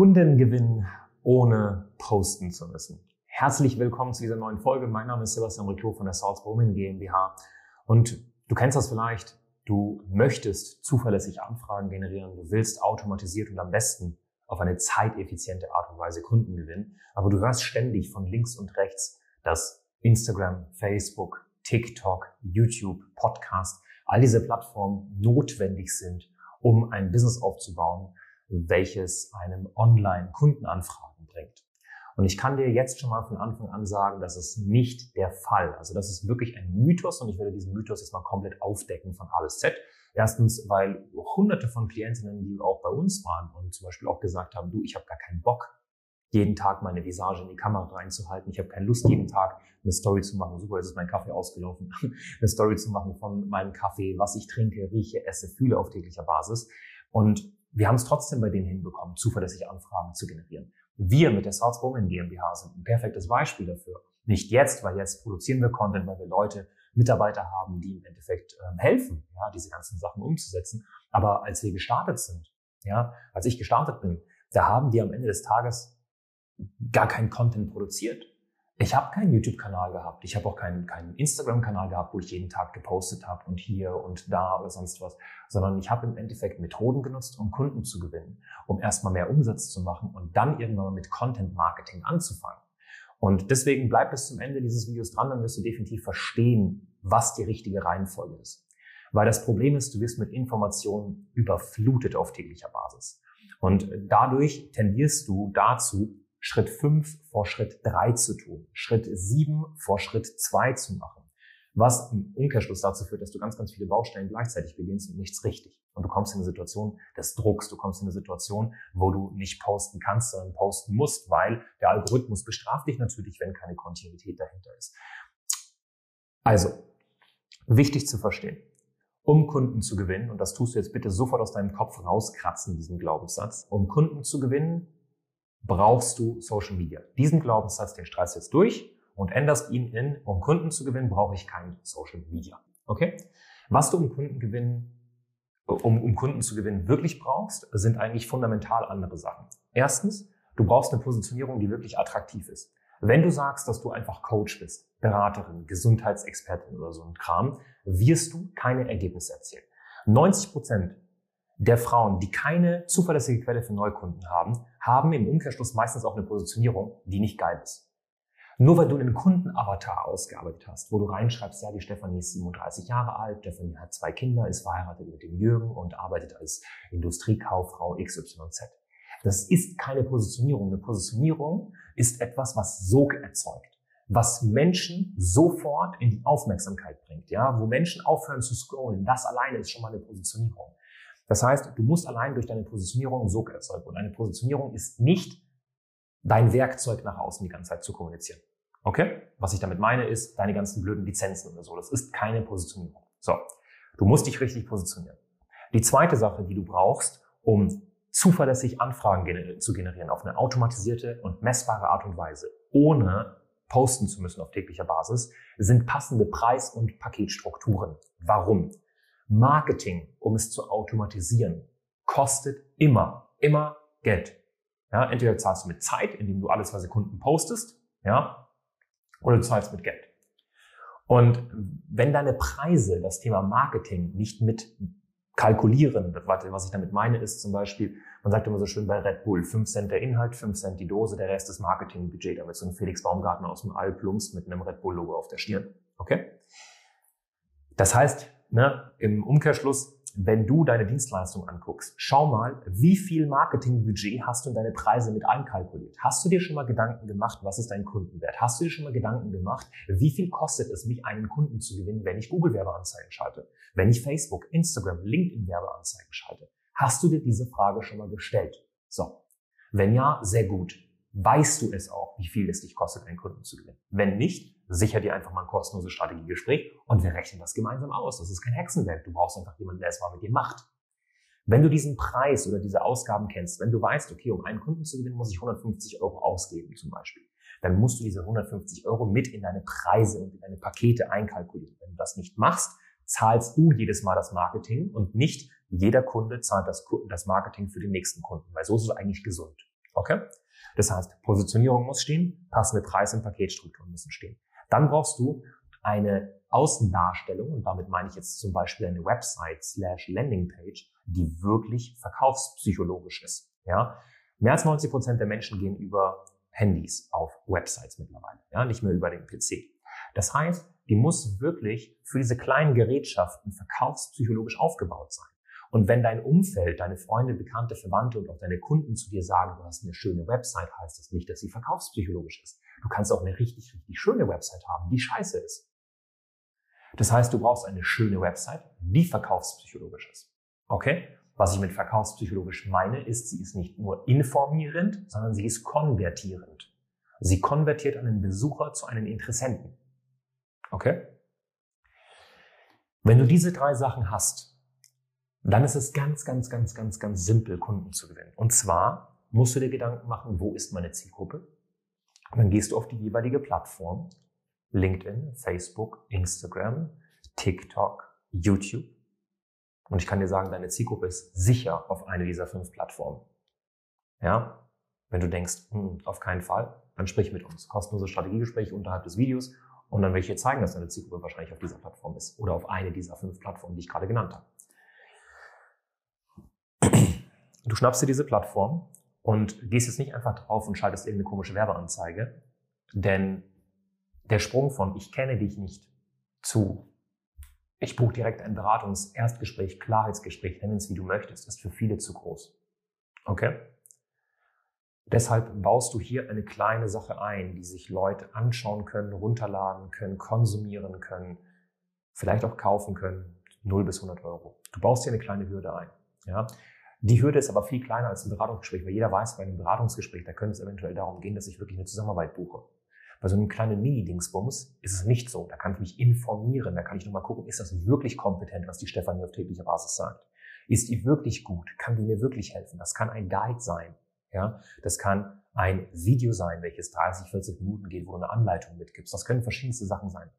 Kundengewinn ohne posten zu müssen. Herzlich willkommen zu dieser neuen Folge. Mein Name ist Sebastian Riclot von der South Bowman GmbH. Und du kennst das vielleicht. Du möchtest zuverlässig Anfragen generieren. Du willst automatisiert und am besten auf eine zeiteffiziente Art und Weise Kunden gewinnen. Aber du hörst ständig von links und rechts, dass Instagram, Facebook, TikTok, YouTube, Podcast, all diese Plattformen notwendig sind, um ein Business aufzubauen, welches einem online Kundenanfragen bringt. Und ich kann dir jetzt schon mal von Anfang an sagen, das ist nicht der Fall. Also das ist wirklich ein Mythos und ich werde diesen Mythos jetzt mal komplett aufdecken von A bis Z. Erstens, weil hunderte von Klientinnen, die auch bei uns waren und zum Beispiel auch gesagt haben, du, ich habe gar keinen Bock, jeden Tag meine Visage in die Kamera reinzuhalten. Ich habe keine Lust, jeden Tag eine Story zu machen. Super, jetzt ist mein Kaffee ausgelaufen. eine Story zu machen von meinem Kaffee, was ich trinke, rieche, esse, fühle auf täglicher Basis. Und wir haben es trotzdem bei denen hinbekommen, zuverlässige Anfragen zu generieren. Wir mit der Salzburgen GmbH sind ein perfektes Beispiel dafür. Nicht jetzt, weil jetzt produzieren wir Content, weil wir Leute, Mitarbeiter haben, die im Endeffekt ähm, helfen, ja, diese ganzen Sachen umzusetzen. Aber als wir gestartet sind, ja, als ich gestartet bin, da haben wir am Ende des Tages gar keinen Content produziert. Ich habe keinen YouTube-Kanal gehabt. Ich habe auch keinen, keinen Instagram-Kanal gehabt, wo ich jeden Tag gepostet habe und hier und da oder sonst was, sondern ich habe im Endeffekt Methoden genutzt, um Kunden zu gewinnen, um erstmal mehr Umsatz zu machen und dann irgendwann mal mit Content-Marketing anzufangen. Und deswegen bleib bis zum Ende dieses Videos dran, dann wirst du definitiv verstehen, was die richtige Reihenfolge ist. Weil das Problem ist, du wirst mit Informationen überflutet auf täglicher Basis. Und dadurch tendierst du dazu, Schritt 5 vor Schritt 3 zu tun, Schritt 7 vor Schritt 2 zu machen. Was im Umkehrschluss dazu führt, dass du ganz, ganz viele Baustellen gleichzeitig beginnst und nichts richtig. Und du kommst in eine Situation des Drucks, du kommst in eine Situation, wo du nicht posten kannst, sondern posten musst, weil der Algorithmus bestraft dich natürlich, wenn keine Kontinuität dahinter ist. Also, wichtig zu verstehen. Um Kunden zu gewinnen, und das tust du jetzt bitte sofort aus deinem Kopf rauskratzen, diesen Glaubenssatz, um Kunden zu gewinnen, brauchst du Social Media. Diesen Glaubenssatz, den streichst jetzt durch und änderst ihn in, um Kunden zu gewinnen, brauche ich kein Social Media. Okay? Was du um Kunden gewinnen, um, um Kunden zu gewinnen wirklich brauchst, sind eigentlich fundamental andere Sachen. Erstens, du brauchst eine Positionierung, die wirklich attraktiv ist. Wenn du sagst, dass du einfach Coach bist, Beraterin, Gesundheitsexpertin oder so ein Kram, wirst du keine Ergebnisse erzielen. 90 Prozent der Frauen, die keine zuverlässige Quelle für Neukunden haben, haben im Umkehrschluss meistens auch eine Positionierung, die nicht geil ist. Nur weil du einen Kundenavatar ausgearbeitet hast, wo du reinschreibst, ja, die Stefanie ist 37 Jahre alt, Stefanie hat zwei Kinder, ist verheiratet mit dem Jürgen und arbeitet als Industriekauffrau XYZ. Das ist keine Positionierung. Eine Positionierung ist etwas, was Sog erzeugt, was Menschen sofort in die Aufmerksamkeit bringt, ja, wo Menschen aufhören zu scrollen. Das alleine ist schon mal eine Positionierung. Das heißt, du musst allein durch deine Positionierung Sog erzeugen. Und eine Positionierung ist nicht dein Werkzeug nach außen die ganze Zeit zu kommunizieren. Okay? Was ich damit meine ist, deine ganzen blöden Lizenzen oder so. Das ist keine Positionierung. So. Du musst dich richtig positionieren. Die zweite Sache, die du brauchst, um zuverlässig Anfragen zu generieren auf eine automatisierte und messbare Art und Weise, ohne posten zu müssen auf täglicher Basis, sind passende Preis- und Paketstrukturen. Warum? Marketing, um es zu automatisieren, kostet immer, immer Geld. Ja, entweder zahlst du mit Zeit, indem du alle zwei Sekunden postest, ja, oder du zahlst mit Geld. Und wenn deine Preise das Thema Marketing nicht mit kalkulieren, was ich damit meine, ist zum Beispiel, man sagt immer so schön bei Red Bull, 5 Cent der Inhalt, 5 Cent die Dose, der Rest ist Marketingbudget, damit so ein Felix Baumgartner aus dem All plumpst mit einem Red Bull Logo auf der Stirn. Okay? Das heißt, ne, im Umkehrschluss, wenn du deine Dienstleistung anguckst, schau mal, wie viel Marketingbudget hast du in deine Preise mit einkalkuliert? Hast du dir schon mal Gedanken gemacht, was ist dein Kundenwert? Hast du dir schon mal Gedanken gemacht, wie viel kostet es mich, einen Kunden zu gewinnen, wenn ich Google-Werbeanzeigen schalte? Wenn ich Facebook, Instagram, LinkedIn-Werbeanzeigen schalte? Hast du dir diese Frage schon mal gestellt? So. Wenn ja, sehr gut. Weißt du es auch, wie viel es dich kostet, einen Kunden zu gewinnen? Wenn nicht, sicher dir einfach mal ein kostenloses Strategiegespräch und wir rechnen das gemeinsam aus. Das ist kein Hexenwerk. Du brauchst einfach jemanden, der es mal mit dir macht. Wenn du diesen Preis oder diese Ausgaben kennst, wenn du weißt, okay, um einen Kunden zu gewinnen, muss ich 150 Euro ausgeben zum Beispiel, dann musst du diese 150 Euro mit in deine Preise und in deine Pakete einkalkulieren. Wenn du das nicht machst, zahlst du jedes Mal das Marketing und nicht jeder Kunde zahlt das, das Marketing für den nächsten Kunden, weil so ist es eigentlich gesund. Okay? Das heißt, Positionierung muss stehen, passende Preis- und Paketstrukturen müssen stehen. Dann brauchst du eine Außendarstellung, und damit meine ich jetzt zum Beispiel eine Website slash Landingpage, die wirklich verkaufspsychologisch ist. Ja? Mehr als 90 Prozent der Menschen gehen über Handys auf Websites mittlerweile, ja, nicht mehr über den PC. Das heißt, die muss wirklich für diese kleinen Gerätschaften verkaufspsychologisch aufgebaut sein. Und wenn dein Umfeld, deine Freunde, Bekannte, Verwandte und auch deine Kunden zu dir sagen, du hast eine schöne Website, heißt das nicht, dass sie verkaufspsychologisch ist. Du kannst auch eine richtig, richtig schöne Website haben, die scheiße ist. Das heißt, du brauchst eine schöne Website, die verkaufspsychologisch ist. Okay? Was ich mit verkaufspsychologisch meine, ist, sie ist nicht nur informierend, sondern sie ist konvertierend. Sie konvertiert einen Besucher zu einem Interessenten. Okay? Wenn du diese drei Sachen hast, dann ist es ganz, ganz, ganz, ganz, ganz simpel, Kunden zu gewinnen. Und zwar musst du dir Gedanken machen, wo ist meine Zielgruppe? Und dann gehst du auf die jeweilige Plattform. LinkedIn, Facebook, Instagram, TikTok, YouTube. Und ich kann dir sagen, deine Zielgruppe ist sicher auf eine dieser fünf Plattformen. Ja? Wenn du denkst, hm, auf keinen Fall, dann sprich mit uns. Kostenlose Strategiegespräche unterhalb des Videos und dann will ich dir zeigen, dass deine Zielgruppe wahrscheinlich auf dieser Plattform ist oder auf eine dieser fünf Plattformen, die ich gerade genannt habe. Du schnappst dir diese Plattform und gehst jetzt nicht einfach drauf und schaltest irgendeine komische Werbeanzeige, denn der Sprung von ich kenne dich nicht zu ich buche direkt ein Beratungs-Erstgespräch, Klarheitsgespräch, nenn es wie du möchtest, ist für viele zu groß. Okay? Deshalb baust du hier eine kleine Sache ein, die sich Leute anschauen können, runterladen können, konsumieren können, vielleicht auch kaufen können, 0 bis 100 Euro. Du baust hier eine kleine Hürde ein. Ja? Die Hürde ist aber viel kleiner als ein Beratungsgespräch, weil jeder weiß, bei einem Beratungsgespräch, da könnte es eventuell darum gehen, dass ich wirklich eine Zusammenarbeit buche. Bei so einem kleinen Mini-Dingsbums ist es nicht so. Da kann ich mich informieren, da kann ich nochmal gucken, ist das wirklich kompetent, was die Stefanie auf täglicher Basis sagt? Ist die wirklich gut? Kann die mir wirklich helfen? Das kann ein Guide sein. Ja, das kann ein Video sein, welches 30, 40 Minuten geht, wo du eine Anleitung mitgibst. Das können verschiedenste Sachen sein.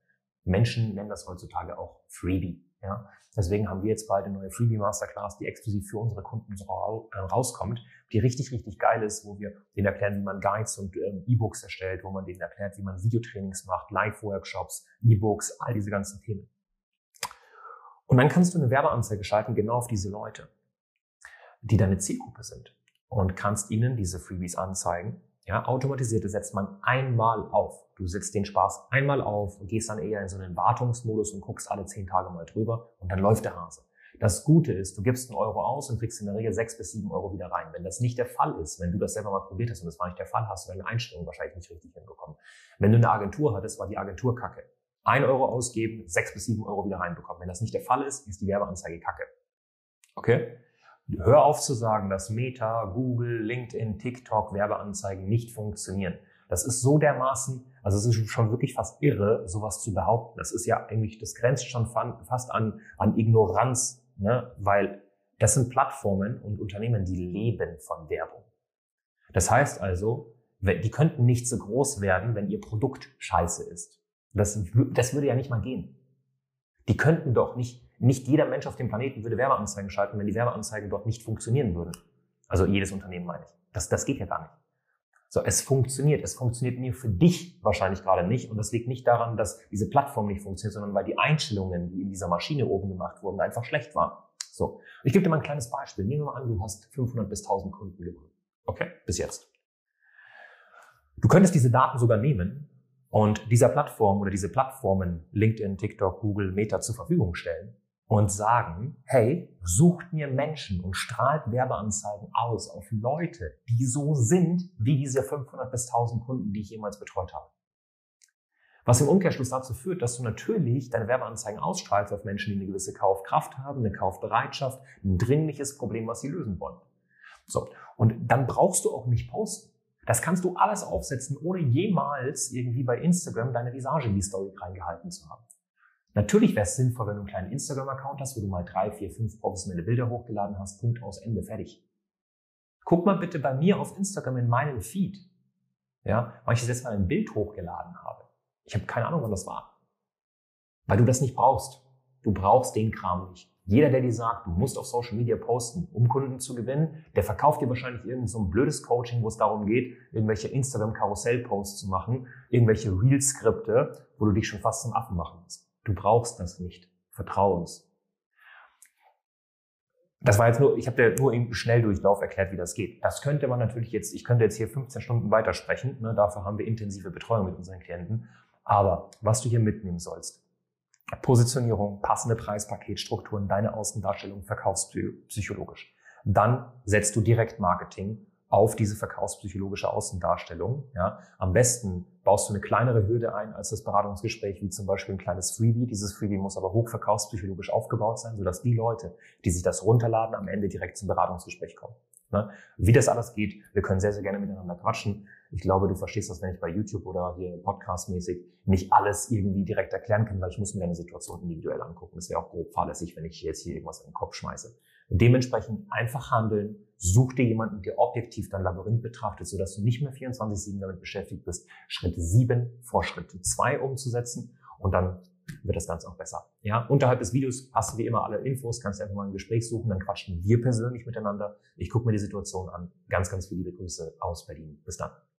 Menschen nennen das heutzutage auch Freebie. Ja? Deswegen haben wir jetzt bald eine neue Freebie Masterclass, die exklusiv für unsere Kunden äh, rauskommt, die richtig, richtig geil ist, wo wir denen erklären, wie man Guides und ähm, E-Books erstellt, wo man denen erklärt, wie man Videotrainings macht, Live-Workshops, E-Books, all diese ganzen Themen. Und dann kannst du eine Werbeanzeige schalten, genau auf diese Leute, die deine Zielgruppe sind und kannst ihnen diese Freebies anzeigen ja, automatisierte setzt man einmal auf. Du setzt den Spaß einmal auf und gehst dann eher in so einen Wartungsmodus und guckst alle zehn Tage mal drüber und dann läuft der Hase. Das Gute ist, du gibst einen Euro aus und kriegst in der Regel sechs bis sieben Euro wieder rein. Wenn das nicht der Fall ist, wenn du das selber mal probiert hast und das war nicht der Fall, hast du deine Einstellung wahrscheinlich nicht richtig hinbekommen. Wenn du eine Agentur hattest, war die Agentur kacke. Ein Euro ausgeben, sechs bis sieben Euro wieder reinbekommen. Wenn das nicht der Fall ist, ist die Werbeanzeige kacke. Okay? Hör auf zu sagen, dass Meta, Google, LinkedIn, TikTok, Werbeanzeigen nicht funktionieren. Das ist so dermaßen, also es ist schon wirklich fast irre, sowas zu behaupten. Das ist ja eigentlich, das grenzt schon fast an, an Ignoranz, ne? weil das sind Plattformen und Unternehmen, die leben von Werbung. Das heißt also, die könnten nicht so groß werden, wenn ihr Produkt scheiße ist. Das, das würde ja nicht mal gehen. Die könnten doch nicht nicht jeder Mensch auf dem Planeten würde Werbeanzeigen schalten, wenn die Werbeanzeigen dort nicht funktionieren würden. Also jedes Unternehmen meine ich. Das, das geht ja gar nicht. So, es funktioniert. Es funktioniert mir für dich wahrscheinlich gerade nicht. Und das liegt nicht daran, dass diese Plattform nicht funktioniert, sondern weil die Einstellungen, die in dieser Maschine oben gemacht wurden, einfach schlecht waren. So. Ich gebe dir mal ein kleines Beispiel. Nehmen wir mal an, du hast 500 bis 1000 Kunden gewonnen. Okay? Bis jetzt. Du könntest diese Daten sogar nehmen und dieser Plattform oder diese Plattformen LinkedIn, TikTok, Google, Meta zur Verfügung stellen und sagen, hey, sucht mir Menschen und strahlt Werbeanzeigen aus auf Leute, die so sind wie diese 500 bis 1000 Kunden, die ich jemals betreut habe. Was im Umkehrschluss dazu führt, dass du natürlich deine Werbeanzeigen ausstrahlst auf Menschen, die eine gewisse Kaufkraft haben, eine Kaufbereitschaft, ein dringliches Problem, was sie lösen wollen. So. Und dann brauchst du auch nicht posten. Das kannst du alles aufsetzen, ohne jemals irgendwie bei Instagram deine Visage in die Story reingehalten zu haben. Natürlich wäre es sinnvoll, wenn du einen kleinen Instagram-Account hast, wo du mal drei, vier, fünf professionelle Bilder hochgeladen hast, Punkt aus, Ende, fertig. Guck mal bitte bei mir auf Instagram in meinem Feed, ja, weil ich das letzte Mal ein Bild hochgeladen habe. Ich habe keine Ahnung, wann das war. Weil du das nicht brauchst. Du brauchst den Kram nicht. Jeder, der dir sagt, du musst auf Social Media posten, um Kunden zu gewinnen, der verkauft dir wahrscheinlich irgend so ein blödes Coaching, wo es darum geht, irgendwelche Instagram-Karussell-Posts zu machen, irgendwelche Reel-Skripte, wo du dich schon fast zum Affen machen musst. Du brauchst das nicht. Vertrau uns. Das war jetzt nur, ich habe dir nur im Schnelldurchlauf erklärt, wie das geht. Das könnte man natürlich jetzt, ich könnte jetzt hier 15 Stunden weitersprechen, ne, dafür haben wir intensive Betreuung mit unseren Klienten. Aber was du hier mitnehmen sollst, Positionierung, passende Preispaketstrukturen, deine Außendarstellung verkaufspsychologisch. Dann setzt du direkt Marketing auf diese verkaufspsychologische Außendarstellung. Ja. Am besten baust du eine kleinere Hürde ein als das Beratungsgespräch, wie zum Beispiel ein kleines Freebie. Dieses Freebie muss aber hochverkaufspsychologisch aufgebaut sein, sodass die Leute, die sich das runterladen, am Ende direkt zum Beratungsgespräch kommen. Ne? Wie das alles geht, wir können sehr, sehr gerne miteinander quatschen. Ich glaube, du verstehst das, wenn ich bei YouTube oder hier podcastmäßig nicht alles irgendwie direkt erklären kann, weil ich muss mir deine Situation individuell angucken. Das wäre auch grob fahrlässig, wenn ich jetzt hier irgendwas in den Kopf schmeiße. Dementsprechend einfach handeln, such dir jemanden, der objektiv dein Labyrinth betrachtet, sodass du nicht mehr 24-7 damit beschäftigt bist, Schritt 7 vor Schritt 2 umzusetzen und dann wird das Ganze auch besser. Ja, unterhalb des Videos hast du wie immer alle Infos, kannst du einfach mal ein Gespräch suchen, dann quatschen wir persönlich miteinander. Ich gucke mir die Situation an. Ganz, ganz viele Grüße aus Berlin. Bis dann.